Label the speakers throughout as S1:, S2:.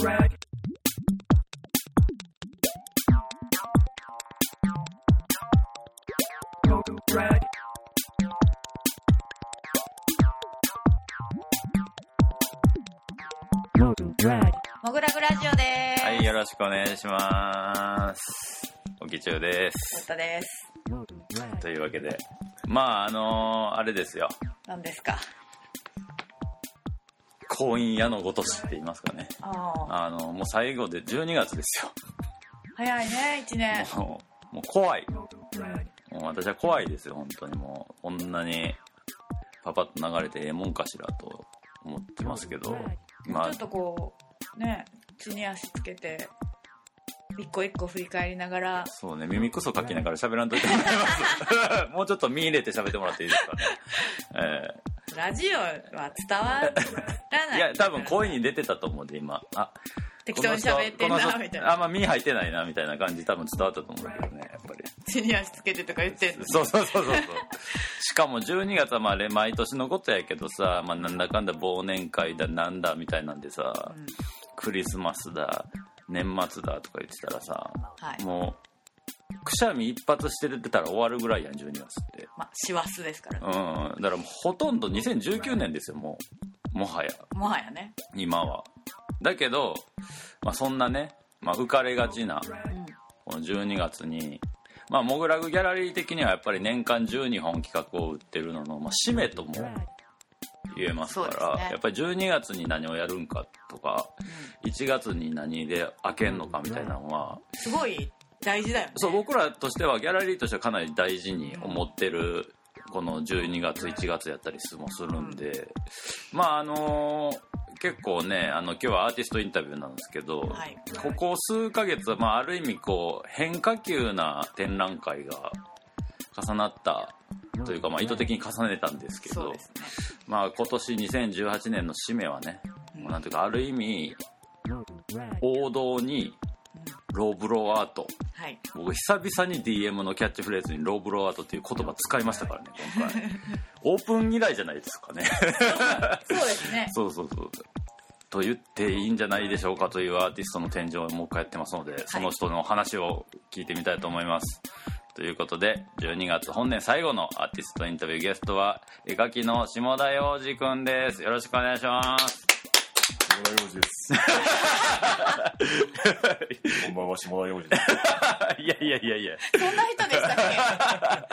S1: rag. Go rag.
S2: もぐらぐラジオです。
S3: はい、よろしくお願いします。おきちゅうです。
S2: 太田です。
S3: というわけで、まあ、あのーあれですよ。
S2: 何ですか？
S3: 婚姻矢のごとしって言いますかね。
S2: あ
S3: の、もう最後で12月ですよ。
S2: 早いね、一年。
S3: もう、もう怖い。もう私は怖いですよ、本当にもう。こんなにパパッと流れてええもんかしらと思ってますけど、まあ
S2: ちょっ、とこう、ね、地に足つけて、一個一個振り返りながら、
S3: そうね、耳くそかきながら喋らんといてもらいます。もうちょっと見入れて喋ってもらっていいですかね。え
S2: ラジオは伝わらない。
S3: ーいや、多分声に出てたと思うんで、今。あ、
S2: 適当に喋ってんな、みたいな。
S3: あんま身入ってないな、みたいな感じ多分伝わったと思うんだけどね、やっぱり。
S2: 地に足つけてとか言ってんの。
S3: そうそうそうそうそう。しかも12月はまあね毎年のことやけどさ、まあ、なんだかんだ忘年会だなんだみたいなんでさ、
S2: うん
S3: クリスマスだ年末だとか言ってたらさ、
S2: はい。
S3: もうくしゃみ一発して出てたら終わるぐらいやん12月って。
S2: まあ、師走ですから。
S3: うん。だからもうほとんど2019年ですよもう。もはや。
S2: もはやね。
S3: 今は。だけど、まあ、そんなね、まあ、浮かれがちな
S2: うん。
S3: この12月に、まあ、モグラグギャラリー的にはやっぱり年間12本企画を売ってるのの、まあ、締めとも言えますから
S2: ね。
S3: やっぱり12月に何をやるんかとか1月に何で開けんのかみたいなのは
S2: すごい大事だよね。
S3: そう僕らとしてはギャラリーとしてはかなり大事に思ってるこの12月1月やったりもするんでまああの結構ねあの今日はアーティストインタビューなんですけど、
S2: はい。
S3: ここ数ヶ月は、まあ、ある意味こう変化球な展覧会が重なったというか、まあ、意図的に重ねたんですけど
S2: ね。
S3: まあ、今年2018年の締めはね、もうなんていうかある意味王道にローブローアート
S2: はい。
S3: 僕久々に DM のキャッチフレーズにローブローアートっていう言葉使いましたからね今回 オープン以来じゃないですかね
S2: そうですね。
S3: そうそうそう。と言っていいんじゃないでしょうかというアーティストの展示をもう一回やってますので、その人の話を聞いてみたいと思います。ということで、12月本年最後のアーティストインタビューゲストは、絵描きの下田洋二くんです。よろしくお願いします。
S4: 下田洋二です。こんばんは、下田洋二です。
S3: いやいやいやいや、
S2: そんな人でしたっ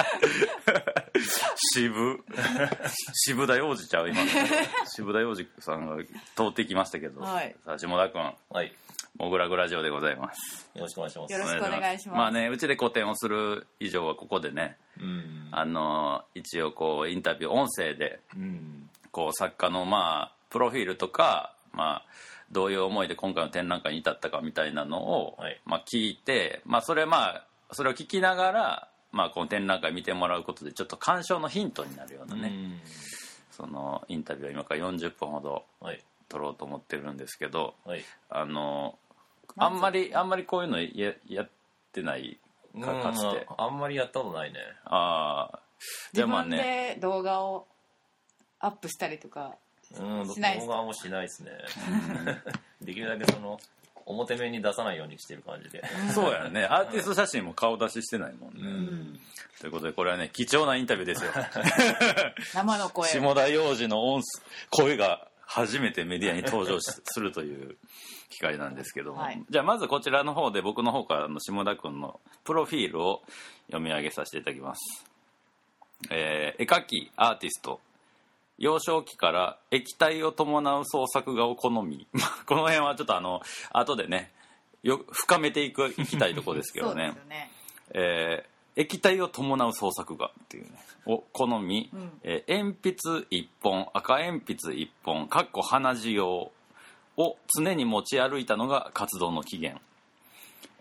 S3: 渋。渋田洋二ちゃう今。渋田洋二さんが通ってきましたけど、
S2: はい
S3: さあ下田くん、
S4: はい。
S3: モグラグラジオでございます。
S4: よろしくお願いします。
S2: よろしくお願いします
S3: まあね、うちで個展をする以上はここでね、
S4: うん。
S3: あの一応こうインタビュー音声で
S4: うん。
S3: こう作家のまあプロフィールとかまあどういう思いで今回の展覧会に至ったかみたいなのを、
S4: はい
S3: まあ、聞いて、まあ、それまあそれを聞きながら、まあ、この展覧会見てもらうことでちょっと鑑賞のヒントになるようなね、
S4: ね。
S3: そのインタビューを今から40分ほど
S4: はい。
S3: 撮ろうと思ってるんですけど
S4: はい。
S3: あのあんまりあんまりこういうのややってないかかつて
S4: うんあんまりやったことないね。
S3: ああ
S2: け自分
S3: じゃあまあね
S2: で動画をアップしたりとか。
S4: うん。
S2: しないです
S4: 動画もしないですね。できるだけその、表面に出さないようにしてる感じで。
S3: そうやねアーティスト写真も顔出ししてないもんね、
S4: うん。
S3: ということでこれはね貴重なインタビューですよ
S2: 生の声を。
S3: 下田洋次の音声が初めてメディアに登場しするという機会なんですけども、
S2: はい
S3: じゃあまずこちらの方で僕の方からの下田君のプロフィールを読み上げさせていただきます、えー絵描きアーティスト幼少期から液体を伴う創作画を好み。まあこの辺はちょっとあの後でねよ深めていくいきたいところですけどね。
S2: ね。
S3: えー液体を伴う創作画っていうねを好み、
S2: うん。
S3: えー鉛筆1本赤鉛筆1本かっこ鼻血用を常に持ち歩いたのが活動の起源、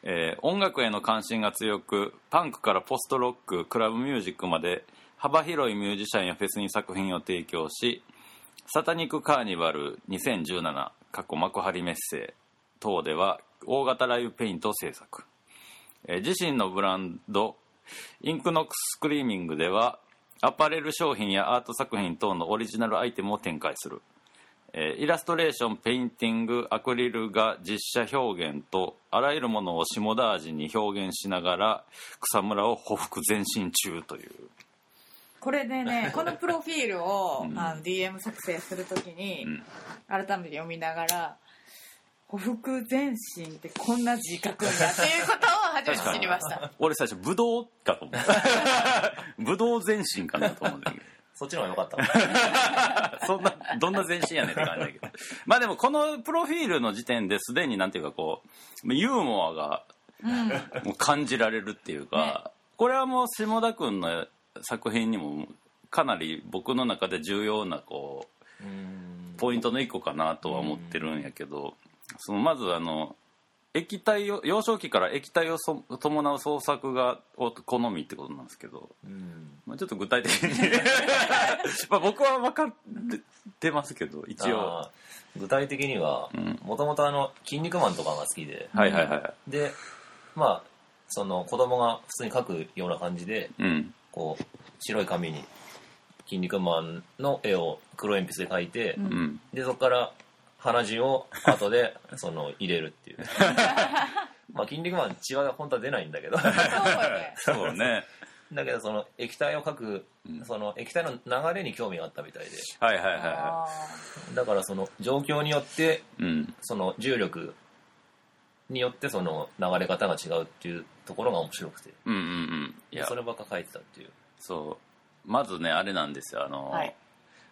S3: えー音楽への関心が強くパンクからポストロッククラブミュージックまで幅広いミュージシャンやフェスに作品を提供し SATANIC CARNIVAL 2017過去幕張メッセ等では大型ライブペイントを制作。え自身のブランド INKNOCK SCREAMING ではアパレル商品やアート作品等のオリジナルアイテムを展開する。えイラストレーションペインティングアクリル画実写表現とあらゆるものを下田味に表現しながら草むらを匍匐前進中という。
S2: これでね このプロフィールを、
S3: うん。
S2: あの DM 作成するときに、
S3: うん。
S2: 改めて読みながら匍匐前進ってこんな字書くんだっていうことを初めて知りました。
S3: 俺最初ブドウかと思った ブドウ前進かなと思うんだけど。
S4: そっちの方が良かった
S3: そんなどんな前進やねんって感じだけど。まあでもこのプロフィールの時点ですでになんていうかこうユーモアが
S2: うん。
S3: もう感じられるっていうか、
S2: ね。
S3: これはもう下田君の作品にもかなり僕の中で重要なこう
S4: うん。
S3: ポイントの一個かなとは思ってるんやけど、そのまずあの液体を幼少期から液体をそ伴う創作がお好みってことなんですけど、
S4: うん。
S3: まあ、ちょっと具体的に まあ僕は分かってますけど一応。
S4: 具体的には
S3: うん。
S4: もともとあの「筋肉マン」とかが好きで。
S3: はいはいはい。
S4: でまあその子供が普通に描くような感じで
S3: うん
S4: こう白い紙に「筋肉マン」の絵を黒鉛筆で描いて、
S2: うん。
S3: うん
S4: でそこから鼻血を後で その入れるっていう。まあ筋肉マン血は本当は出ないんだけど。
S2: そうね。
S3: そうね。
S4: だけどその液体を描く
S3: うん。
S4: その液体の流れに興味があったみたいで。
S3: はいはいはいは
S2: あ
S4: だからその状況によって
S3: いうん。
S4: その重力によってその流れ方が違うっていうところが面白くて。
S3: うんうんうん。いや。
S4: そればっか書いてたっていう。
S3: そう。まずねあれなんですよ。あの、
S2: はい。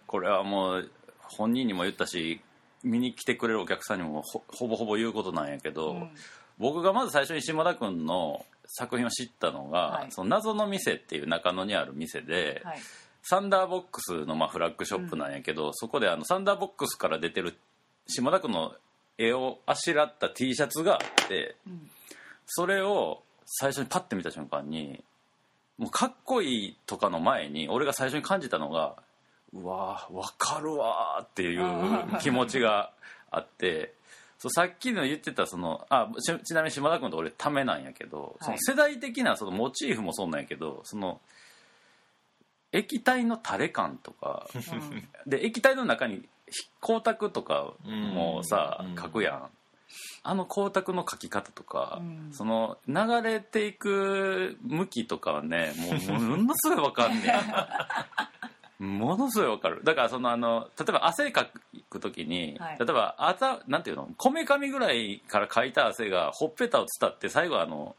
S3: これはもう本人にも言ったし見に来てくれるお客さんにもほほぼほぼ言うことなんやけ
S2: ー
S3: ど、
S2: うん。
S3: 僕がまず最初に島田君の作品を知ったのが「
S2: はい。
S3: その謎の店」っていう中野にある店で、
S2: はい。
S3: サンダーボックスのまあフラッグショップなんやけど、そこであのサンダーボックスから出てる島田君の絵をあしらった T シャツがあって
S2: うん
S3: それを最初にパッて見た瞬間にもうかっこいいとかの前に俺が最初に感じたのがうわーわかるわーっていう気持ちがあってそうさっきの言ってたそのあちちなみに島田君と俺ためなんやけど、その世代的なそのモチーフもそうなんやけどその液体の垂れ感とか
S2: うん。
S3: で液体の中に光沢とかもさ
S4: うん
S3: 描くやん。あの光沢の描き方とか、
S2: うん。
S3: その流れていく向きとかはねもうものすごいわかんねえ。ものすごいわかる。だからそのあの例えば汗かく時に、
S2: はい。
S3: 例えばあざなんていうの？こめかみぐらいからかいた汗がほっぺたを伝って最後あの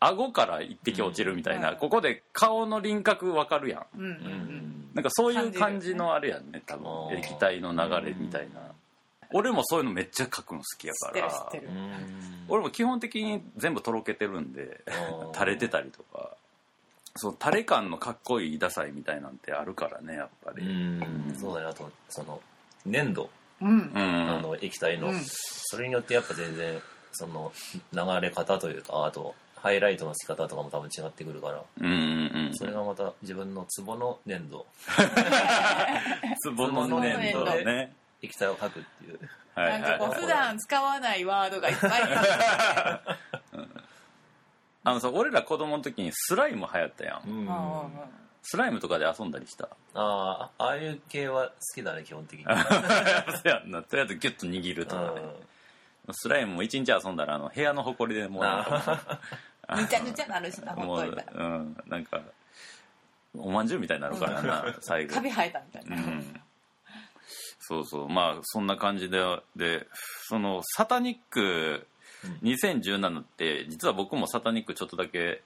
S3: 顎から一滴落ちるみたいな、
S2: うん
S3: ここで顔の輪郭わかるやん。
S2: うんうん
S3: なんかそういう感
S2: 感じ
S3: のあれやんね多分液体の流れみたいな、俺もそういうのめっちゃ描くの好きやから。俺も基本的に全部とろけてるんで垂れてたりとか。そう垂れ感のかっこいいダサいみたいなんてあるからねやっぱ
S4: う
S3: り
S4: ん。そうだねあとその粘土、
S2: うん。
S3: うん。
S4: あの液体の、
S2: うん。
S4: それによってやっぱ全然その流れ方というかあとハイライトの付き方とかも多分違ってくるから。
S3: うんうんうん。
S4: それがまた自分のツボの粘土
S3: ツボの粘土ね
S4: 液体を描くっていう。
S3: はい
S2: なんかこ
S3: はい
S2: う普段使わないワードがいっぱい。あ
S3: あのさ俺ら子供の時にスライム流行ったやん。
S4: うん。
S3: スライムとかで遊んだりした？
S4: ああああいう系は好きだね基本的に。
S3: そうやんな。とりあえずギュッと握るとかね。
S4: う
S3: スライムも一日遊んだらあの部屋の埃でもうなんか
S2: ぬちゃぬちゃなるしな
S3: もう
S2: ほっといたら。
S3: うんなんかおまんじゅうみたいになるからな最後。
S2: カビ生えたみたいうな、
S3: ん。そうそうまあそんな感じででそのサタニック2017って実は僕もサタニックちょっとだけ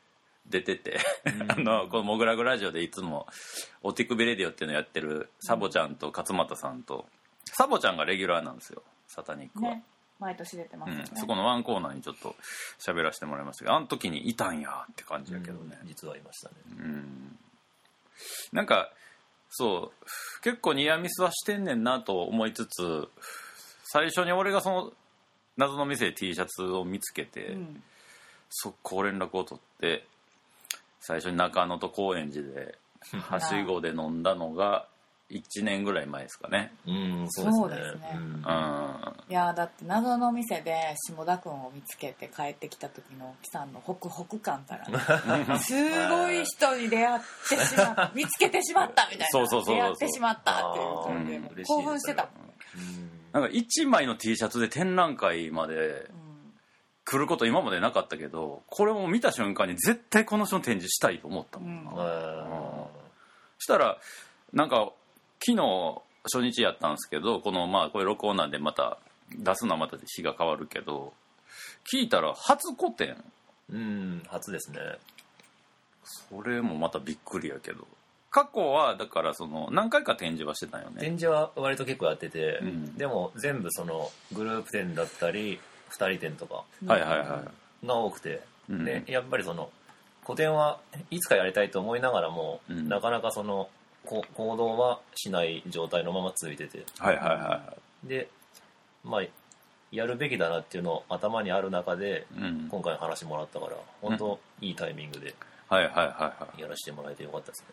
S3: 出てて、あのこの「モグラグラジオ」でいつも「お手首レディオ」っていうのやってるサボちゃんと勝俣さんとサボちゃんがレギュラーなんですよサタニックは、
S2: ね毎年出てますよね、
S3: うん、そこのワンコーナーにちょっと喋らせてもらいましたけどあの時にいたんやって感じやけどね、
S4: 実はいましたね。
S3: うん。なんかそう結構ニアミスはしてんねんなと思いつつ最初に俺がその謎の店で T シャツを見つけて、
S2: うん。
S3: 速攻連絡を取って最初に中野と高円寺で はしごで飲んだのが1年ぐらい前ですかね。
S4: うん
S2: そうですね。
S4: うん
S3: うん。
S2: いやーだって謎の店で下田君を見つけて帰ってきた時の沖さんのホクホク感たらね すごい人に出会ってしまった見つけてしまったみたいな。
S3: そうそうそうそう
S2: 出会ってしまったっていう感じで
S4: あー嬉しいです
S2: 興奮してた
S3: なんか1枚の T シャツで展覧会まで
S2: うん
S3: 来ること今までなかったけどこれも見た瞬間に絶対この人の展示したいと思ったもんな、
S2: うん。
S4: あ
S3: したらなんか昨日初日やったんですけどこのまあこれ録音なんでまた出すのはまた日が変わるけど聞いたら初個展。
S4: ーうん初ですね。
S3: それもまたびっくりやけど。過去はだからその何回か展示はしてたよね。
S4: 展示は割と結構やってて、
S3: うん。
S4: でも全部そのグループ展だったり2人展とか
S3: はいはいはい。
S4: が多くて、
S3: うん。
S4: でやっぱりその個展はいつかやりたいと思いながらも、
S3: うん。
S4: なかなかそのこ行動はしない状態のまま続いてて。
S3: はいはいは
S4: でまあやるべきだなっていうのを頭にある中で
S3: いうん。
S4: 今回の話もらったから本当いいタイミングで
S3: はいはいはいはい。
S4: やらせてもらえてよかったですね。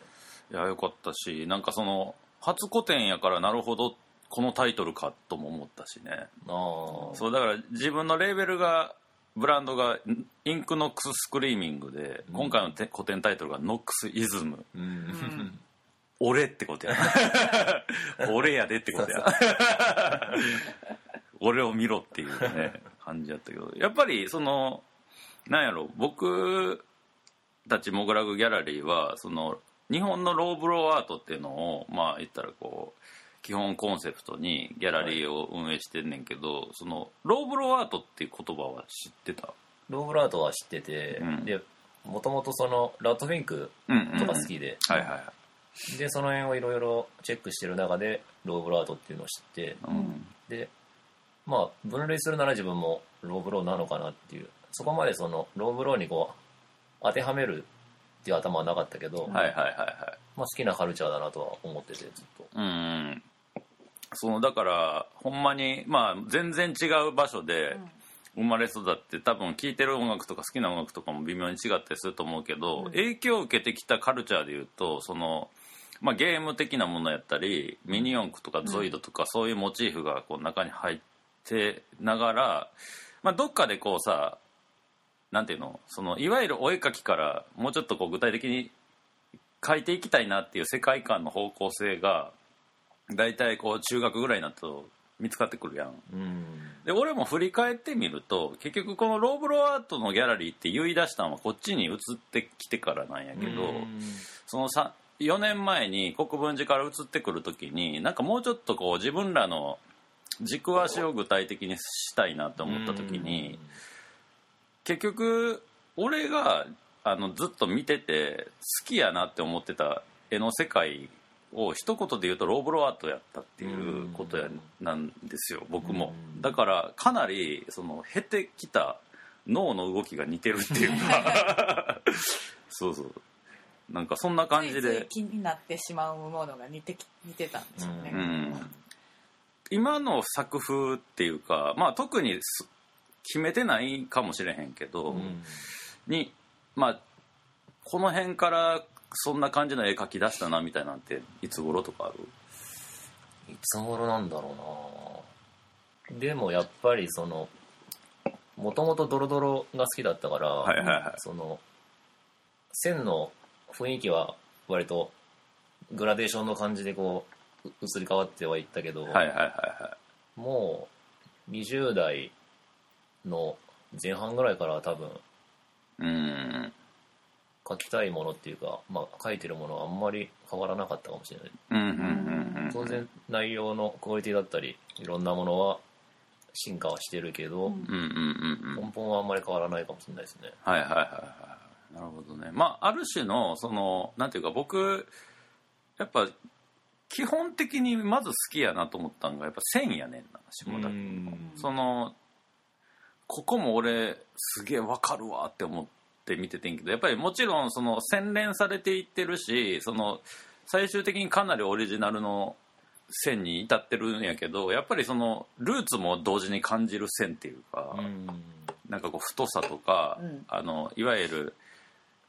S3: いやよかったしなんかその初個展やからなるほどこのタイトルかとも思ったしね。
S4: ああ。
S3: そうだから自分のレーベルがブランドが INKNOCK SCREAMING で、
S4: うん。
S3: 今回のて個展タイトルがノックスイズム。
S4: うん、
S2: ん
S3: 俺ってことや 俺やでってことや。俺を見ろっていうね感じやったけど。やっぱりそのなんやろ僕たちモグラグギャラリーはその日本の lowbrow art っていうのをまあ言ったらこう基本コンセプトにギャラリーを運営してんねんけど、その lowbrow art っていう言葉は知ってた？
S4: lowbrow art は知ってて、
S3: うん。
S4: でもともとその Rat Fink
S3: うん
S4: とか好きで、
S3: はいはいはい
S4: でその辺をいろいろチェックしてる中で lowbrow art っていうのを知って
S3: うん。
S4: でまあ分類するなら自分も lowbrow なのかなっていう。そこまでその lowbrow にこう当てはめるっていう頭はなかったけど、
S3: はいはいはいはい。
S4: まあ、好きなカルチャーだなとは思っててずっと。
S3: うん。そのだからほんまにまあ全然違う場所で生まれ育って多分聴いてる音楽とか好きな音楽とかも微妙に違ったりすると思うけど、
S2: うん。
S3: 影響を受けてきたカルチャーでいうとその、まあ、ゲーム的なものやったりミニ四駆とかゾイドとかそういうモチーフがこう中に入ってながら、まあ、どっかでこうさなんていうのそのいわゆるお絵描きからもうちょっとこう具体的に描いていきたいなっていう世界観の方向性が大体こう中学ぐらいになると見つかってくるやん。
S4: うん。
S3: で俺も振り返ってみると結局このローブロアートのギャラリーって言い出したのはこっちに移ってきてからなんやけど、そのさ4年前に国分寺から移ってくる時になんかもうちょっとこう自分らの軸足を具体的にしたいなと思った時に結局俺があのずっと見てて好きやなって思ってた絵の世界を一言で言うとローブロアートやったっていうことやなんですよ僕も。
S4: うん。
S3: だからかなりその減ってきた脳の動きが似てるっていうか。そうそうなんかそんな感じ
S2: ついつい
S3: で
S2: 気になってしまうものが似てき似てたんですよね、
S3: うん。今の作風っていうかまあ特にす決めてないかもしれへんけど、
S4: うん。
S3: にまあこの辺からそんな感じの絵描き出したなみたいなんていつ頃とかある？
S4: いつ頃なんだろうな。でもやっぱりそのもともとドロドロが好きだったから、
S3: はいはいはい。
S4: その線の雰囲気は割とグラデーションの感じでこうう移り変わってはいったけど、
S3: はいはいはいは
S4: もう20代の前半ぐらいからは多分書きたいものっていうか、まあ、書いてるものはあんまり変わらなかったかもしれない。
S3: うんうんうんうん
S4: 当然内容のクオリティだったりいろんなものは進化はしてるけど、
S2: うん
S3: うんうんうんうん。
S4: 根本はあんまり変わらないかもしれないですね。
S3: はいはいはいはいね。まあある種のそのなんていうか僕やっぱ基本的にまず好きやなと思ったんがやっぱ線やねんな下田君そのここも俺すげえわかるわって思って見ててんけどやっぱりもちろんその洗練されていってるしその最終的にかなりオリジナルの線に至ってるんやけどやっぱりそのルーツも同時に感じる線っていうか、
S4: うん。
S3: なんかこう太さとか、
S2: うん。
S3: あのいわゆる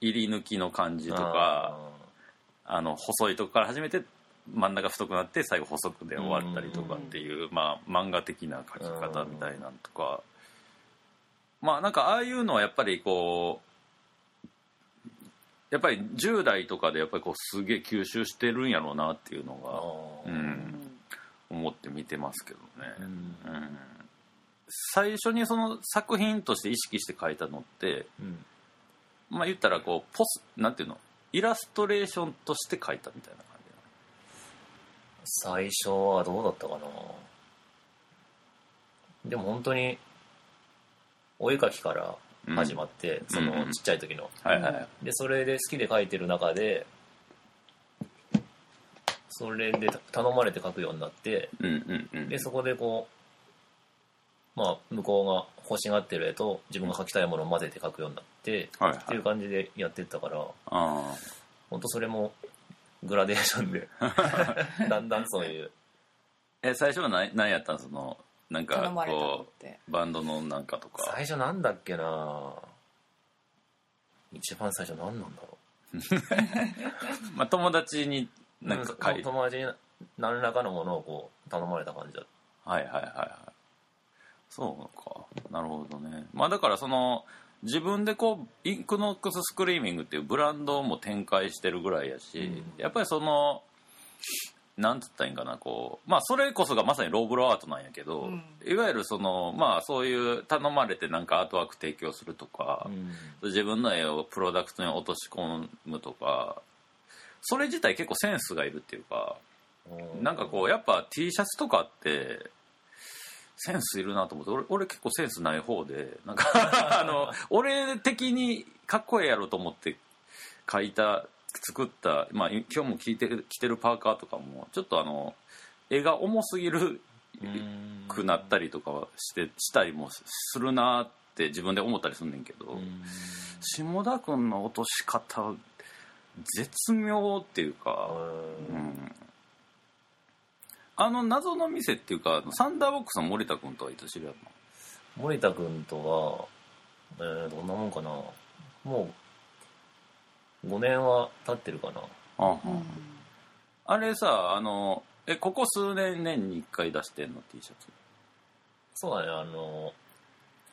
S3: 入り抜きの感じとかあの細いとこから始めて真ん中太くなって最後細くで終わったりとかっていう、まあ、漫画的な描き方みたいなんとか、まあなんかああいうのはやっぱりこうやっぱり10代とかでやっぱりこうすげえ吸収してるんやろうなっていうの
S4: あ
S3: が、
S4: ー。
S3: うん、思って見てますけどね、
S4: うん。
S3: うん。最初にその作品として意識して描いたのって
S4: うん
S3: まあ言ったらこうポスなんていうの？イラストレーションとして描いたみたいな感
S4: 最初はどうだったかな？でも本当にお絵描きから始まって、
S3: うん
S4: その
S3: うん。
S4: ちっちゃい時の、
S3: じはいはい。
S4: でそれで好きで描いてる中でそれで頼まれて描くようになって
S3: うんうんうん。
S4: でそこでこうまあ向こうが欲しがってる絵と自分が描きたいものを混ぜて描くようになって、
S3: はいはい。
S4: っていう感じでやってったから
S3: あ
S4: 本当それもグラデーションで だんだんそういう。
S3: ーえ最初は何何やったん？そのなんかこ
S2: て。
S3: うバンドのなんかとか。
S4: 最初なんだっけな？一番最初何なんだろ
S3: まあ友達に
S4: う
S3: なんか
S4: 友達に何らかのものをこう頼まれた感じだ
S3: はいはいはいはい。そうか。なるほどね。まあだからその自分でこうインクノックススクリーミングっていうブランドも展開してるぐらいやし、
S4: うん。
S3: やっぱりそのなんつったらいいんかなこうまあそれこそがまさにローブロアートなんやけど、
S2: うん。
S3: いわゆるそのまあそういう頼まれてなんかアートワーク提供するとか、自分の絵をプロダクトに落とし込むとかそれ自体結構センスがいるっていうかなんかこうやっぱ T シャツとかってセンスいるなと思って俺俺結構センスない方でなんか あの俺的にかっこええやろと思って描いた作った、まあ、今日も着てる着てるパーカーとかもちょっとあの絵が重すぎる
S4: うん
S3: くなったりとかはしてしたりもするなって自分で思ったりすんねんけど、
S4: うん。
S3: 下田君の落とし方絶妙っていうか、
S4: う
S3: うんん、あの謎の店っていうかサンダーボックスの森田君とはいつ知り合っ
S4: 森田君とは、えー、どんなもんかな？もう5年は経ってるかな。
S3: たの、
S2: うん。
S3: あれさあのえここ数年年に1回出してんの？T シャツ。
S4: そうだね。あの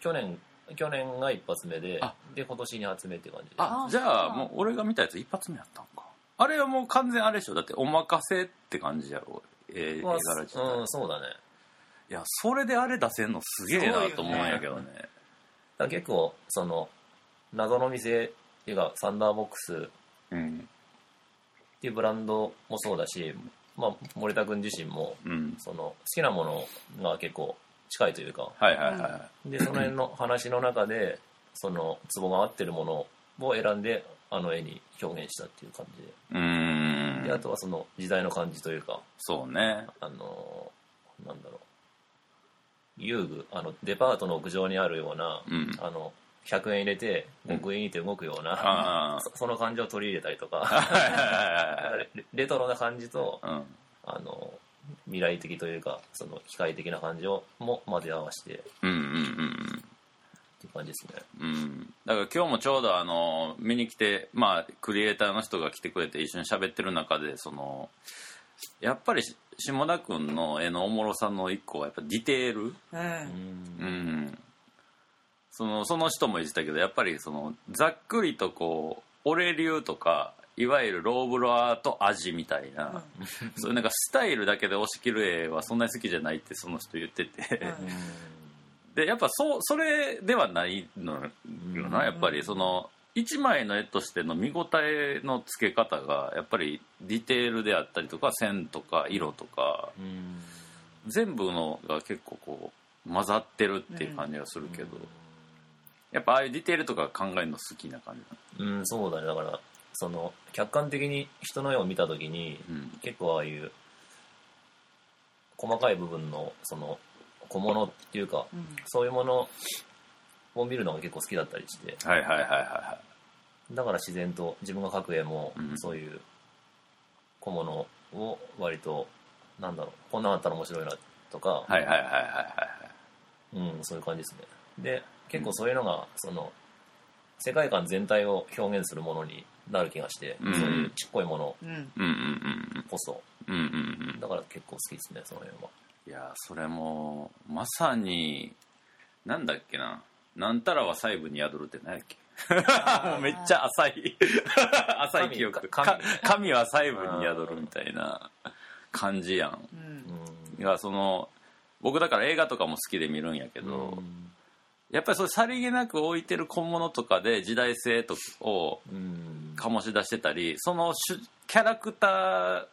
S4: 去年去年が一発目で
S3: あ。
S4: で今年二発目って感じで。
S2: あ
S3: あじゃあもう俺が見たやつ一発目やったんか。あれはもう完全あれでしょ？だってお任せって感じやろえ
S4: まあ
S3: 柄自体、
S4: うんそうだね。
S3: いやそれであれ出せんのすげえなと思うんやけどね。
S4: だから結構その謎の店っていうかサンダーボックス
S3: うん
S4: っていうブランドもそうだし、まあ、森田君自身も
S3: うん。
S4: その好きなものが結構近いというか。
S3: はいはいはいはい。
S4: でその辺の話の中でそのツボが合ってるものを選んであの絵に表現したっていう感じで。
S3: うーん。
S4: であとはその時代の感じというか
S3: そうね。
S4: あのなんだろう。遊具あのデパートの屋上にあるような、
S3: うん。
S4: あの100円入れて5円入れて動くような、
S3: あ
S4: そその感じを取り入れたりと
S3: あ
S4: か
S3: はいはいはいはい。
S4: レ レトロな感じと
S3: うん。
S4: あの未来的というかその機械的な感じをも混ぜ合わせてっ
S3: うんうんうん。
S4: ていう感じですね。
S3: うん。うんだから今日もちょうどあの見に来てまあクリエイターの人が来てくれて一緒に喋ってる中でそのやっぱりし下田君の絵のおもろさの一個はやっぱディテール？
S2: うん。
S3: うん。そのその人も言ってたけどやっぱりそのざっくりとこう俺流とかいわゆるローブロアーと味みたいな、そういうなんかスタイルだけで押し切る絵はそんなに好きじゃないってその人言ってて、
S2: うん
S3: でやっぱそうそれではないのよなやっぱり。その一枚の絵としての見応えのつけ方がやっぱりディテールであったりとか線とか色とか
S4: うん。
S3: 全部のが結構こう混ざってるっていう感じがするけど、やっぱああいうディテールとか考えるの好きな感じ
S4: うんそうだね。だからその客観的に人の絵を見た時に
S3: うん。
S4: 結構ああいう細かい部分のその小物っていうか
S2: うん。
S4: そういうものを見るのが結構好きだったりして。
S3: はいはいはいはいは
S4: だから自然と自分が描く絵も
S3: うん。
S4: そういう小物を割となんだろうこんなんあったら面白いなとか、
S3: いはいはいはいはいはい。
S4: うん、そういう感じですね。で結構そういうのがその世界観全体を表現するものになる気がして、
S3: うん。
S4: そういうちっこいもの
S2: うん。
S3: うんうんうん
S4: こそ。
S3: うんうんうんうん。
S4: だから結構好きですねその辺はい
S3: やそれもまさになんだっけな。なんたらは細部に宿るって何やっけ。めっちゃ浅い。浅い記憶。
S4: 神
S3: か神。は細部に宿るみたいな感じやん。
S2: うん。
S4: うん
S3: がその僕だから映画とかも好きで見るんやけど、やっぱりそういうさりげなく置いてる小物とかで時代性とを
S4: うん。
S3: 醸し出してたりその主キャラクター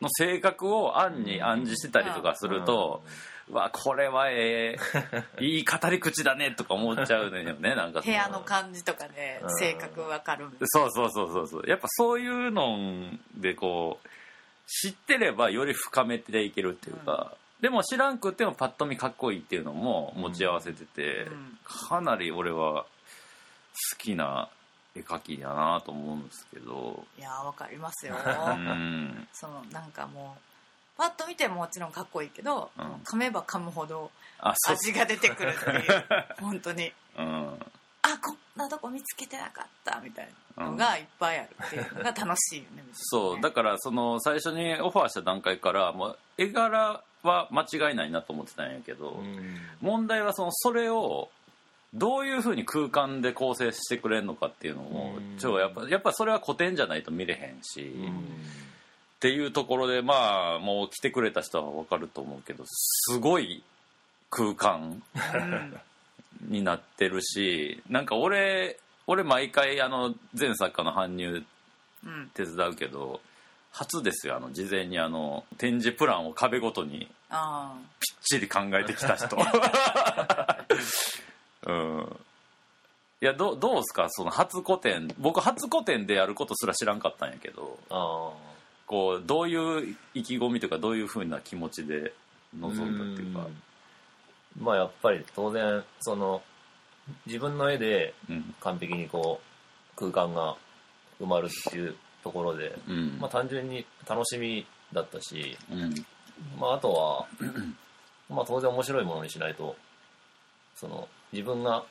S3: の性格を暗に暗示してたりとかすると、うわこれはええ いい語り口だねとか思っちゃうのよねなんかそ
S2: 部屋の感じとかで性格わかる
S3: そうそうそうそうそう。やっぱそういうのでこう知ってればより深めていけるっていうか、でも知らんくってもパッと見かっこいいっていうのも持ち合わせてて、
S2: うん。
S3: かなり俺は好きな絵描きだなと思うんですけど。
S2: いやわかりますよ。
S3: うん。
S2: そのなんかもうパッと見てももちろんかっこいいけど、
S3: うん。
S2: 噛めば噛むほど
S3: あそう。
S2: 味が出てくるっていう 本当に。
S3: うん。
S2: あこんなとこ見つけてなかったみたいなのがいっぱいあるっていうのが楽しいよね。
S3: そう。だからその最初にオファーした段階からもう絵柄は間違いないなと思ってたんやけど、
S4: うん。
S3: 問題はそのそれをどういうふうに空間で構成してくれるのかっていうのも
S4: うん。
S3: ちょやっぱやっぱそれは古典じゃないと見れへんし、
S4: うん
S3: っていうところでまあもう来てくれた人は分かると思うけどすごい空間
S2: うん。
S3: になってるしなんか俺俺毎回あの全作家の搬入
S2: うん。
S3: 手伝うけど初ですよあの事前にあの展示プランを壁ごとに
S2: あ
S3: ぴっちり考えてきた人 うん。いやどどうですか？その初個展。僕初個展でやることすら知らんかったんやけど。
S4: あ
S3: こうどういう意気込みとかどういうふうな気持ちで
S4: あ
S3: 臨んだっていうか。
S4: ん。まあやっぱり当然その自分の絵で
S3: うん。
S4: 完璧にこう空間が埋まるっていうところで、
S3: うん。
S4: まあ、単純に楽しみだったし、
S3: うん。
S4: まあ、あとはまあ当然面白いものにしないとその自分が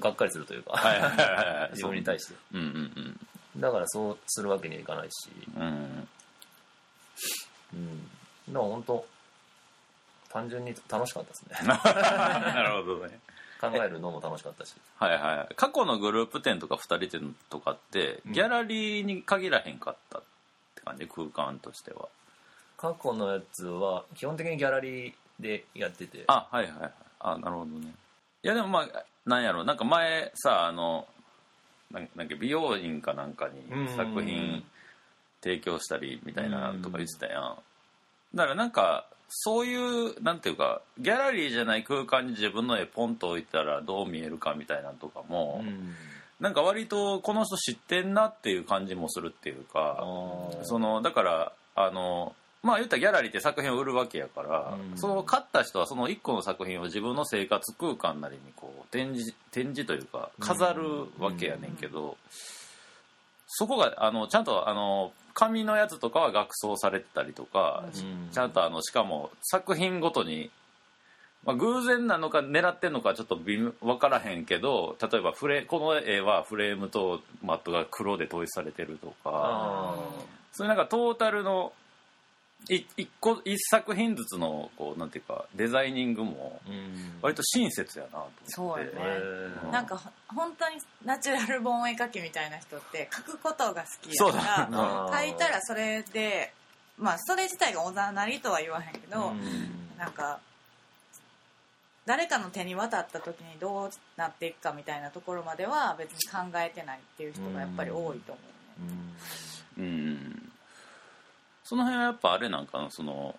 S4: がっかりするというか、
S3: はいはいはいはい。
S4: 自分に対して。
S3: うんうん
S4: だからそうするわけにはいかないし、
S3: うん。うん。
S4: うん、でも本当単純に楽しかったですね。
S3: なるほどね。
S4: 考えるのも楽しかったし。
S3: はいはい過去のグループ展とか2人展とかってギャラリーに限らへんかったって感じ？空間としては。
S4: 過去のやつは基本的にギャラリーでやってて。
S3: あはいはいはい。あなるほどねいやでもまあなんやろなんか前さあのなんなんか美容院かなんかに作品提供したりみたいなとか言ってたやん。だからなんかそういうなんていうかギャラリーじゃない空間に自分の絵ポンと置いたらどう見えるかみたいなのとかも、
S4: うん。
S3: なんか割とこの人知ってんなっていう感じもするっていうかそのだからあのまあ言ったらギャラリーって作品を売るわけやから、
S4: うん
S3: その買った人はその1個の作品を自分の生活空間なりにこう展示展示というか飾るわけやねんけど、そこがあのちゃんとあの紙のやつとかは額装されてたりとか、
S4: うん
S3: ちゃんとあのしかも作品ごとに、まあ、偶然なのか狙ってんのかちょっと分からへんけど例えばフレこの絵はフレームとマットが黒で統一されてるとか
S4: あ
S3: そういうなんかトータルのい一個一作品ずつのこうなんていうかデザイニングも
S4: ーうん。
S3: 割と親切やなと思って。
S2: そうやね。
S4: へー。
S2: なんかほ本当にナチュラル本絵描きみたいな人って描くことが好き
S3: そう
S2: やから描いたらそれでまあそれ自体がおざなりとは言わへんけど、
S4: うん。
S2: なんか誰かの手に渡った時にどうなっていくかみたいなところまでは別に考えてないっていう人がやっぱり多いと思うね、
S3: うんその辺はやっぱあれなんかなその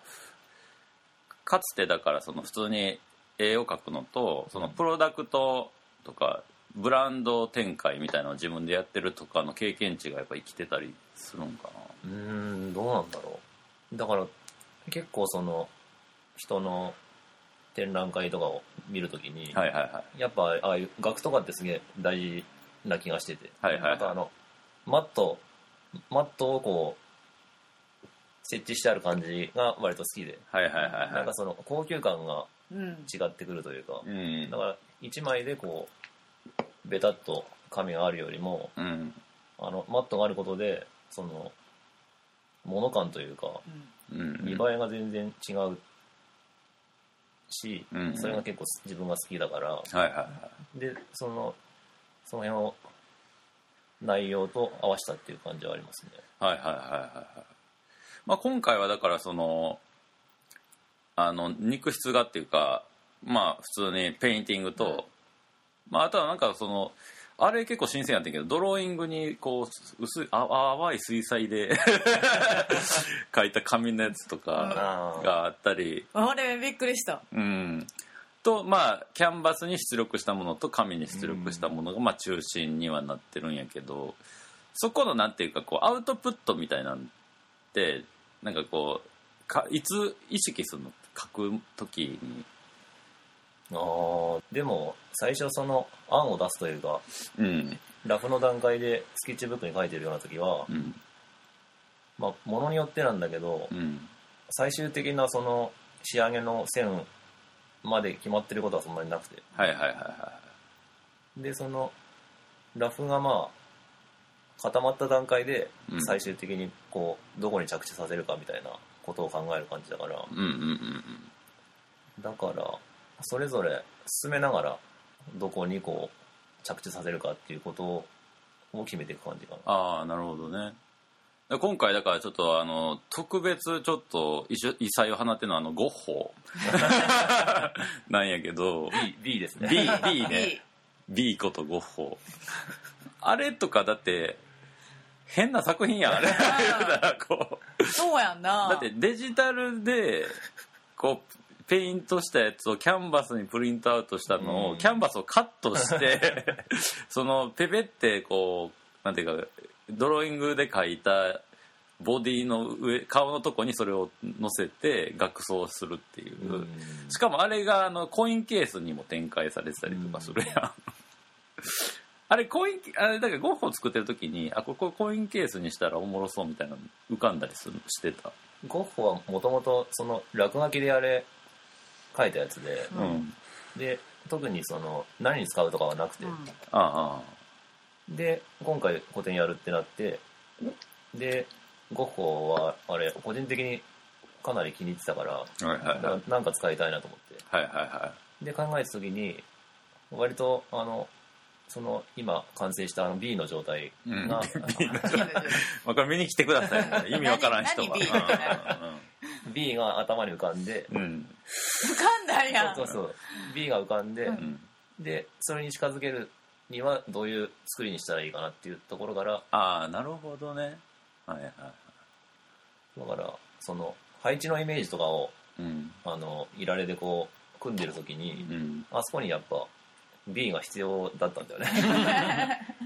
S3: かつてだからその普通に絵を描くのとそのプロダクトとかブランド展開みたいなのを自分でやってるとかの経験値がやっぱ生きてたりするんか
S4: うーんどうなんだろう。だから結構その人の展覧会とかを見るときに、
S3: なはいはいはい。
S4: やっぱああいう額とかってすげえ大事な気がしてて、
S3: はいはいはい。
S4: あとあのマットマットをこう設置してある感じが割と好きで、
S3: はいはいはい
S4: なん
S3: は
S4: かその高級感が
S2: うん。
S4: 違ってくるというか、
S3: いうん。
S4: だから1枚でこうベタっと紙があるよりも
S3: うん。
S4: あのマットがあることでその物感というか
S2: うん
S3: うん。
S4: 見栄えが全然違うし、
S3: うん。
S4: それが結構自分が好きだから。
S3: はいはいはい。
S4: でそのその辺を内容と合わせたっていう感じはありますね。
S3: はいはいはいはいはいまあ今回はだからそのあの肉筆がっていうかまあ普通にペインティングと、まあ、あとはなんかそのあれ結構新鮮やったけどドローイングにこう薄いあ淡い水彩で 描いた紙のやつとか
S4: あ
S3: があったり、
S2: あれびっくりした。
S3: うん、とまあキャンバスに出力したものと紙に出力したものがまあ中心にはなってるんやけどそこのなんていうかこうアウトプットみたいなんてなんかこうかいつ意識するの？書く時に。
S4: あーでも最初その案を出すというか
S3: うん。
S4: ラフの段階でスケッチブックに書いてるような時は
S3: う、ん。
S4: まあものによってなんだけど
S3: うん。
S4: 最終的なその仕上げの線まで決まってることはそんなになくて。
S3: はいはいはいは
S4: でそのラフがまあ固まった段階で
S3: うん。
S4: 最終的にこうどこに着地させるかみたいなことを考える感じだから
S3: いうんうんうん
S4: だからそれぞれ進めながらどこにこう着地させるかっていうことを決めていく感じかな。
S3: ああなるほどね。で今回だからちょっとあの特別ちょっと異種異彩を放ってるのはあのゴッホ。なんやけど。
S4: B, B ですね。
S3: B, B ね。B ことゴッホ。あれとかだって変な作品やんあれ。こう。
S2: そうやんな。
S3: だってデジタルでこうペイントしたやつをキャンバスにプリントアウトしたのを、
S4: うん。
S3: キャンバスをカットして そのペペってこうなんていうかドローイングで描いたボディの上顔のとこにそれを乗せて額装するっていう、
S4: うん。
S3: しかもあれがあのコインケースにも展開されてたりとかするやん、あれコインあれだからゴッホ作ってる時にあここコインケースにしたらおもろそうみたいなの浮かんだりするしてた。
S4: ゴッホはもともとその落書きであれ書いたやつで、
S2: うん。
S3: うん
S4: で特にその何に使うとかはなくて、
S2: うん。
S3: ああ。
S4: で今回個展やるってなってでゴッホはあれ個人的にかなり気に入ってたから
S3: はいはいはい。
S4: ななんか使いたいなと思って。
S3: はいはいは
S4: で考えた時に割とあのその今完成したあの B の状態
S3: い、うん。これ見に来てくださいね。意味わからん人は。
S2: 何何 B
S4: が頭に浮かんで。
S3: うん。うん。
S2: 浮かんだんや。ん
S4: そうそうそう。B が浮かんで、
S3: うん。うん
S4: でそれに近づけるにはどういう作りにしたらいいかなっていうところから。
S3: ああなるほどね。はいはい。
S4: だからその配置のイメージとかを
S3: うん。
S4: あのいられでこう組んでる時に、
S3: うん。
S4: あそこにやっぱ B が必要だったんだよね。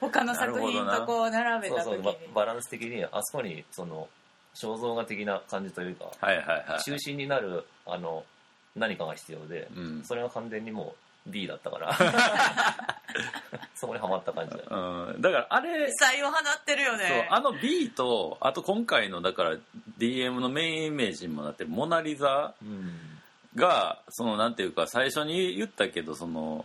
S2: 他の作品とこう並べ
S4: そうそう。
S2: た時に
S4: ババランス的にあそこにその肖像画的な感じというか
S3: はいはいはい
S4: 中心になるあの何かが必要で、
S3: うん。
S4: それが完全にもう B だったから そこにはまった感じだよ
S3: うん、だからあれ
S2: 才を放ってるよ
S3: そう
S2: ね
S3: あの B とあと今回のだから DM のメインイメージにもなってるモナ・リザ
S4: うん
S3: がそのなんていうか最初に言ったけどその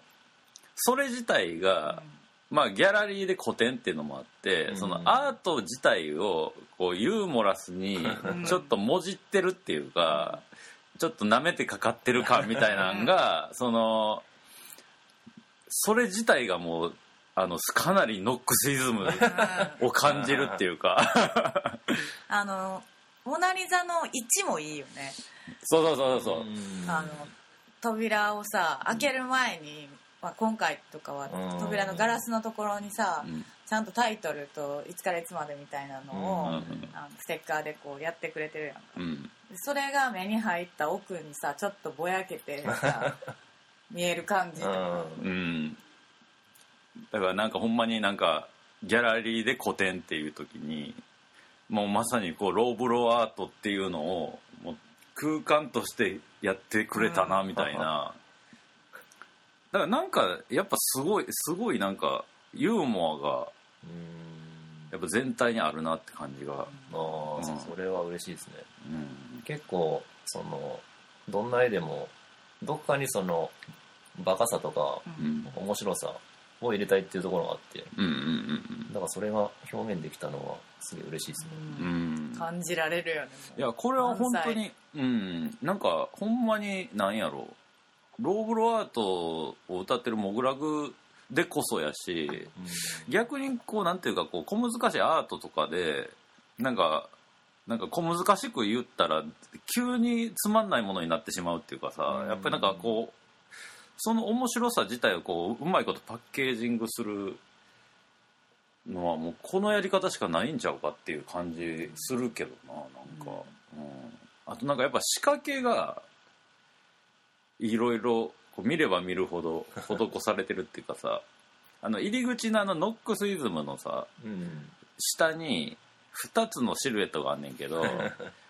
S3: それ自体が、まあギャラリーで個展っていうのもあって、
S4: うん。
S3: そのアート自体をこうユーモラスに
S2: ん。
S3: ちょっともじってるっていうか、ちょっと舐めてかかってる感みたいなのがそのそれ自体がもうあのかなりノックスイズムを感じるっていうか。
S2: あのモナ・リザの位置もいいよね。
S3: そうそうそうそう、
S4: う。ん。
S2: あの扉をさ開ける前に、まあ、今回とかは
S4: うん。
S2: 扉のガラスのところにさ、
S3: うん。
S2: ちゃんとタイトルといつからいつまでみたいなのを、
S3: うん。
S2: あのステッカーでこうやってくれてるやんか。
S3: うん。
S2: でそれが目に入った奥にさちょっとぼやけてさ 見える感じ
S3: うん。だからなんかほんまになんかギャラリーで個展っていう時にもうまさにこうローブローアートっていうのをもう空間としてやってくれたなみたいな、だからなんかやっぱすごいすごいなんかユーモアが
S4: うん。
S3: やっぱ全体にあるなって感じが、
S4: ああ、
S3: うん。
S4: それは嬉しいですね。
S3: うん、
S4: 結構そのどんな絵でもどっかにそのバカさとか
S3: うん。
S4: 面白さを入れたいっていうところがあって。
S3: うんうん
S4: だからそれが表現できたのはすげえ嬉しいですね。
S3: うん。うん
S2: 感じられるよね。
S3: いやこれは本当にうん。なんかほんまになんやろローブロアートを歌ってるモグラグでこそやし逆にこうなんていうかこう小難しいアートとかでなんかなんか小難しく言ったら急につまんないものになってしまうっていうかさ、
S4: うん。
S3: やっぱりなんかこうその面白さ自体をこううまいことパッケージングするのはもうこのやり方しかないんちゃうかっていう感じするけどななんか、うん。あとなんかやっぱ仕掛けがいろいろ見れば見るほど施されてるっていうかさ あの入り口のあのノックスイズムのさ
S4: うん
S3: 下に2つのシルエットがあんねんけど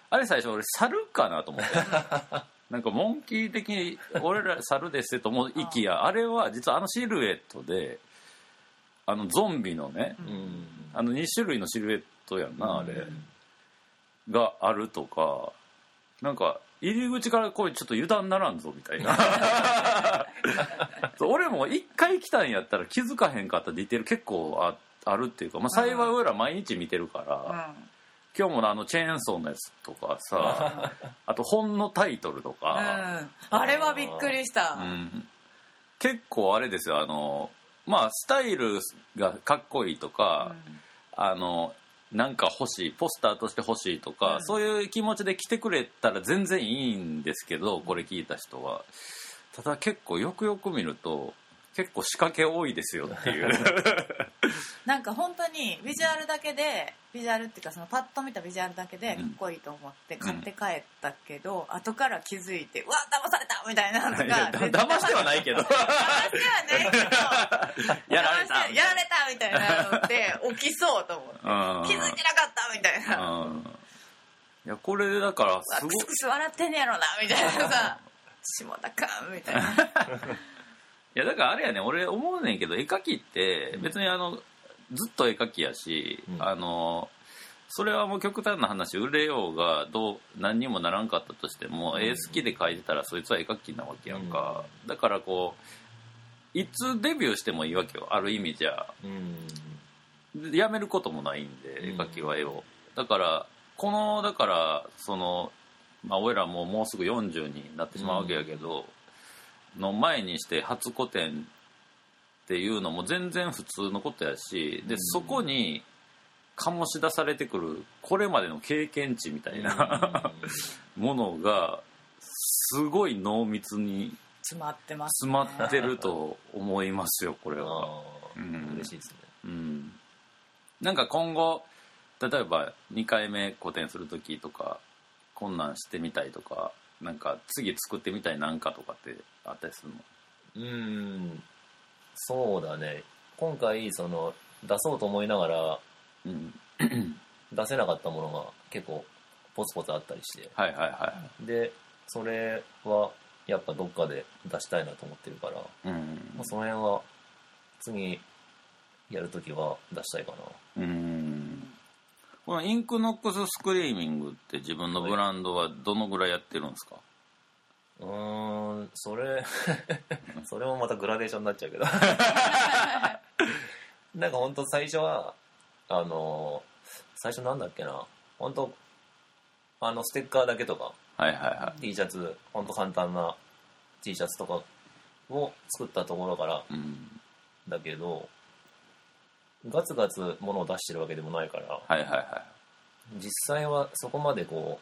S3: あれ最初俺猿かなと思って なんかモンキー的に俺ら猿ですと思いきや。あれは実はあのシルエットであのゾンビのね
S4: うん。
S3: あの2種類のシルエットやんなあれ
S4: うん
S3: があるとかなんか入り口からこれちょっと油断ならんぞみたいな。俺も一回来たんやったら気づかへんかったディテール結構ああるっていうか、まあ、幸い俺ら毎日見てるから、
S2: うん
S3: 今日もあのチェーンソーのやつとかさ あと本のタイトルと
S2: う
S3: か、
S2: ん、あれはびっくりした、
S3: うん。結構あれですよあのまあスタイルがかっこいいとか、あのなんか欲しいポスターとして欲しいとか、
S2: うん。
S3: そういう気持ちで来てくれたら全然いいんですけどこれ聞いた人は。ただ結構よくよく見ると結構仕掛け多いですよっていう。
S2: なんか本当にビジュアルだけでビジュアルっていうかそのパッと見たビジュアルだけでかっこいいと思って買って帰ったけど、後から気づいてうわ騙されたみたいなのが
S3: 騙してはないけど。
S2: 騙してはないけど
S3: やられた。
S2: やられたみたいなのって起きそうと思って。
S3: うん。
S2: 気づいてなかったみたいな、
S3: いやこれでだからすご
S2: クスクス笑ってんねやろなみたいなさ。下田かみたいない
S3: やだからあれやね俺思うねんけど絵描きって別にあのずっと絵描きやし、
S4: うん。
S3: あのそれはもう極端な話売れようがどう何にもならんかったとしても、
S4: うん。
S3: 絵好きで描いてたらそいつは絵描きなわけやんか、だからこういつデビューしてもいいわけよある意味じゃ。
S4: うん。
S3: でやめることもないんで絵描きは絵を、だからこのだからそのまあ俺らもうもうすぐ40になってしまうわけやけど、の前にして初個展っていうのも全然普通のことやしで、
S4: うん。
S3: そこに醸し出されてくるこれまでの経験値みたいな、ものがすごい濃密に
S2: 詰まってます
S3: 詰まってると思いますよこれは。うん。
S4: 嬉しいですね。
S3: うん、なんか今後例えば2回目個展する時とかこんなんしてみたいとかなんか次作ってみたいなんかとかってあったりするの？
S4: うん。そうだね。今回その出そうと思いながら
S3: うん
S4: 出せなかったものが結構ポツポツあったりして。
S3: はいはいは
S4: でそれはやっぱどっかで出したいなと思ってるから、
S3: いうん。
S4: まあ、その辺は次やるときは出したいかな。
S3: うんこのインクノックススクリーミングって自分のブランドはどのぐらいやってるんですか、
S4: うーんそれ それもまたグラデーションになっちゃうけど。なんか本当最初はあの最初なんだっけな。本当あのステッカーだけとか
S3: はいはいは
S4: T シャツ本当簡単な T シャツとかを作ったところから
S3: いうん。
S4: だけどガツガツ物を出してるわけでもないから
S3: はいはいは
S4: 実際はそこまでこ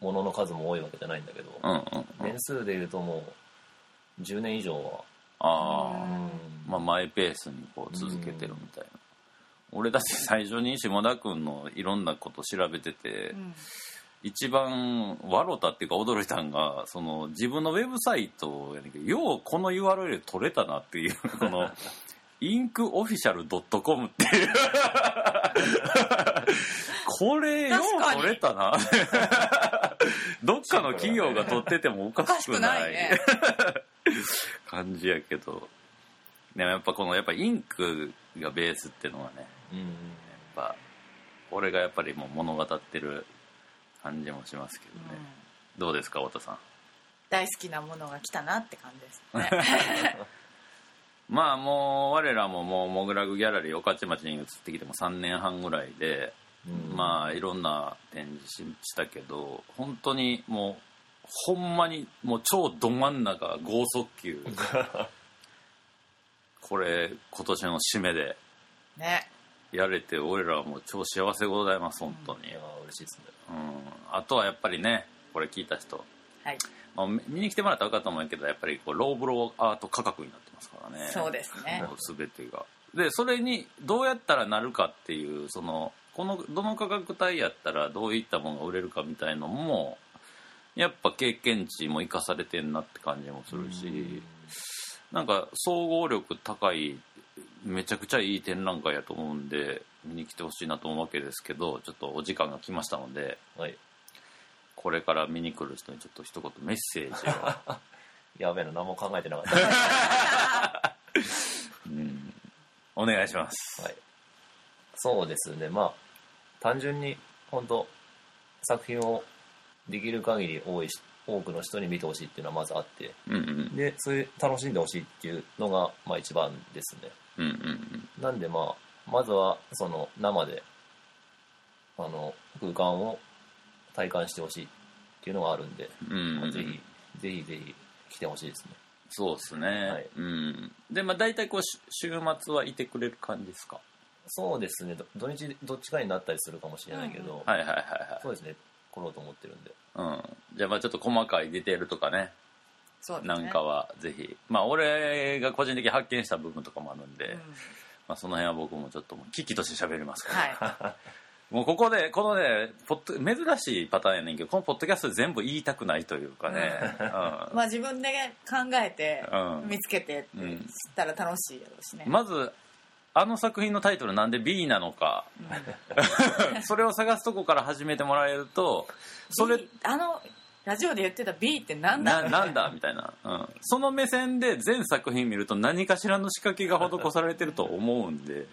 S4: う物の数も多いわけじゃないんだけど、
S3: いうんうんうん。
S4: 年数でいうともう10年以上は
S3: ああ
S2: うん。
S3: まあ、マイペースにこう続けてるみたいな、俺だって最初に下田君のいろんなこと調べてて、
S2: うん。
S3: 一番笑ったっていうか驚いたんがその自分のウェブサイトやねんけどようこの URL 取れたなっていうこの インクオフィシャル .com っていう。これよう取れたな。どっかの企業が取っててもおかしくない。感じやけど。でもやっぱこのやっぱインクがベースっていうのはね
S4: うん
S3: やっぱこれがやっぱりもう物語ってる感じもしますけどね、
S2: うん。
S3: どうですか太田さん？
S2: 大好きなものが来たなって感じですね
S3: まあもう我らももうモグラグギャラリー御徒町に移ってきても3年半ぐらいで、
S4: うん。
S3: まあいろんな展示ししたけど本当にもうほんまにもう超ど真ん中剛速球。これ今年の締めで
S2: ね。
S3: やれて俺らはもう超幸せでございます本当に、
S4: いやー嬉しいですね。
S3: うん、あとはやっぱりねこれ聞いた人、
S2: はい
S3: まあ、見に来てもらったら分かると思うけどやっぱりこうローブローアート価格になってますからね。
S2: そうですね。
S3: もう全てが。でそれにどうやったらなるかっていうそのこのどの価格帯やったらどういったものが売れるかみたいのもやっぱ経験値も生かされてんなって感じもするしなんか総合力高いめちゃくちゃいい展覧会やと思うんで見に来てほしいなと思うわけですけどちょっとお時間が来ましたので
S4: はい
S3: これから見に来る人にちょっと一言メッセージを、
S4: やべえな何も考えてなかった。
S3: うん、お願いします。
S4: はい、そうですね。まあ単純に本当作品をできる限り多いし多くの人に見てほしいっていうのはまずあって
S3: うんうん。
S4: でそれ楽しんでほしいっていうのがまあ一番ですね。
S3: うんうん。
S4: なんでまあまずはその生であの空間を体感してほしいっていうのがあるんで、
S3: うん。
S4: ぜひぜひぜひ来てほしいですね。
S3: そうですね、
S4: はい。
S3: うん。でまあ大体こうし週末はいてくれる感じですか？
S4: そうですね。ど土日どっちかになったりするかもしれないけど、
S3: はいはいはいはい。
S4: そうですね。来ろうと思ってるんで。
S3: うん、じゃあまあちょっと細かいディテールとかね。
S2: そうですね。
S3: なんかはぜひ。まあ俺が個人的に発見した部分とかもあるんで、
S2: うん。
S3: まあ、その辺は僕もちょっともう危機として喋りますから、
S2: はい
S3: もうここでこのねポッド珍しいパターンやねんけどこのポッドキャストで全部言いたくないというかね、うん。
S2: まあ自分で考えて
S3: うん。
S2: 見つけてって
S3: うん
S2: 知ったら楽しいやろうしね、
S3: まずあの作品のタイトルなんで B なのか。それを探すとこから始めてもらえるとそれ
S2: B あのラジオで言ってた B ってなんだ？
S3: ななんだ？みたいな、うん、その目線で全作品見ると何かしらの仕掛けが施されてると思うんで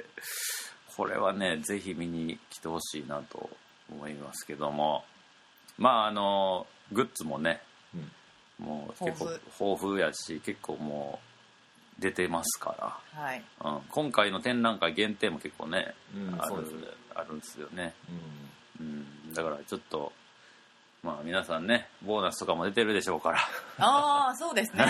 S3: これはねぜひ見に来てほしいなと思いますけども。まああのグッズもね
S4: うん。
S3: もう結構
S2: 豊
S3: 豊富やし結構もう出てますか
S2: はい。
S3: ら、うん、今回の展覧会限定も結構ね、
S4: うん
S3: あるあるんですよね、
S4: うん。
S3: うん、だからちょっとまあ皆さんねボーナスとかも出てるでしょうから。
S2: ああそうですね。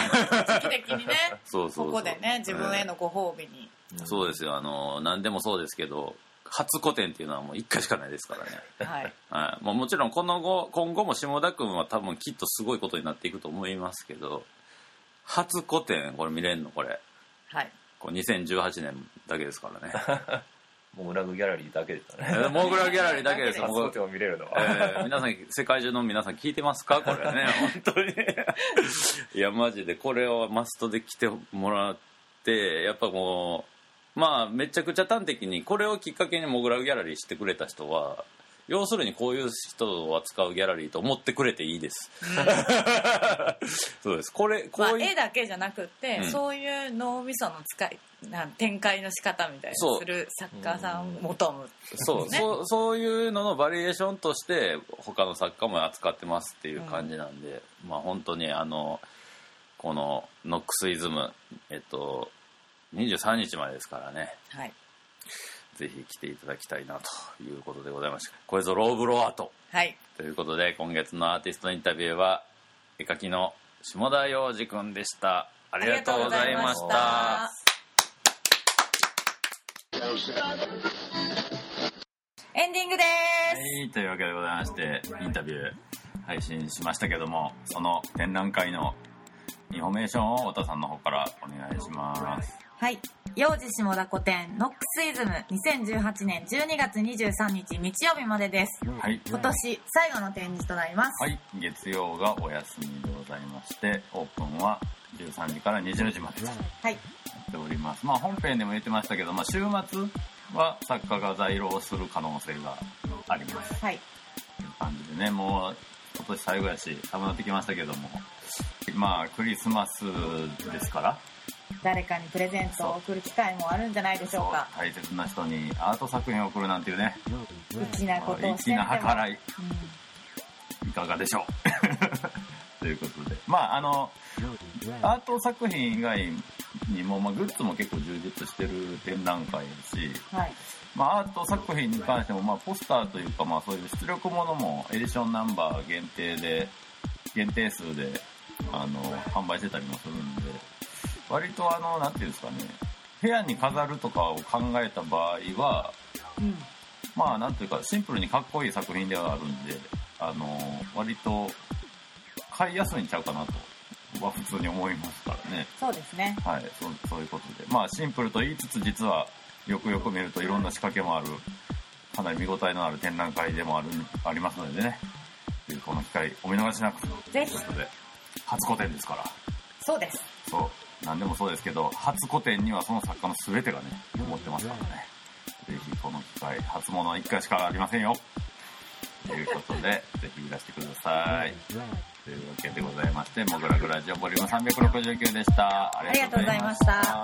S2: 時期的にね。
S3: そうそうそう。
S2: ここでね自分へのご褒美に、
S3: そうですよ。あの何でもそうですけど初個展っていうのはもう1回しかないですからね、
S2: はい。
S3: はい、もうもちろんこの後今後も下田君は多分きっとすごいことになっていくと思いますけど初個展これ見れんのこれ。
S2: はい。
S3: こう2018年だけですからね
S4: モグラグギャラリーだけですね。
S3: ーモグラギャラリーだけです。
S4: 初個展を見れるのは、
S3: えー皆さん世界中の皆さん聞いてますか？これね。本当に。いやマジで。これをマストで来てもらってやっぱもうまあめちゃくちゃ端的にこれをきっかけにモグラギャラリーしてくれた人は要するにこういう人を扱うギャラリーと思ってくれていいです、そうです。これこ
S2: まあ、
S3: ういう、
S2: 絵だけじゃなくって、
S3: うん。
S2: そういう脳みその使いなん展開の仕方みたい
S3: そう。
S2: なする作家さんを求む。
S3: そう。
S2: ね。
S3: そうそういうののバリエーションとして他の作家も扱ってますっていう感じなんで、まあ本当にあのこのノックスイズムえっと23日までですからね。
S2: はい
S3: ぜひ来ていただきたいなということでございましたこれぞローブロアート。
S2: はい。
S3: ということで今月のアーティストインタビューは絵描きの下田洋二くんでした。ありがとうございました。
S2: エンディングです。
S3: はい、というわけでございまして、インタビュー配信しましたけども、その展覧会のインフォメーションを太田さんの方からお願いします。
S2: はい。幼児下田個展ノックスイズム2018年12月23日日曜日までです。
S3: はい。
S2: 今年最後の展示となります、
S3: はい、月曜がお休みでございまして、オープンは13時から20時までとな
S2: はい。
S3: っております。まあ本編でも言ってましたけど、まあ週末は作家が在廊する可能性があります。
S2: はい。
S3: という感じでね、もう今年最後やし、寒なってきましたけども、まあクリスマスですから、
S2: 誰かにプレゼントを送る機会もあるんじゃないでしょうか。
S3: 大切な人にアート作品を送るなんていうね。
S2: 粋なことをして
S3: 粋な計らい。いかがでしょう。ということで。まああのアート作品以外にも、まあ、グッズも結構充実してる展覧会ですし、
S2: うんはい。
S3: まあ、アート作品に関しても、まあ、ポスターというか、まあ、そういう出力ものもエディションナンバー限定で限定数であの販売してたりもするんで割とあのなんていうんですかね部屋に飾るとかを考えた場合は
S2: うん。
S3: まあなんというかシンプルにかっこいい作品ではあるんであの割と買いやすいんちゃうかなとは普通に思いますからね。
S2: そうですね。
S3: はいそうそういうことで。まあシンプルと言いつつ実はよくよく見るといろんな仕掛けもあるかなり見応えのある展覧会でもあるありますのでね。この機会お見逃しなく。と
S2: ぜひ。
S3: いうことで初個展ですから。
S2: そうです。
S3: そう何でもそうですけど初個展にはその作家の全てがね思ってますからね。ぜひこの機会初物は1回しかありませんよ。ということでぜひいらしてください。というわけでございましてモグラグラジオボリューム369でした。あ
S2: りがとうございまし
S3: た。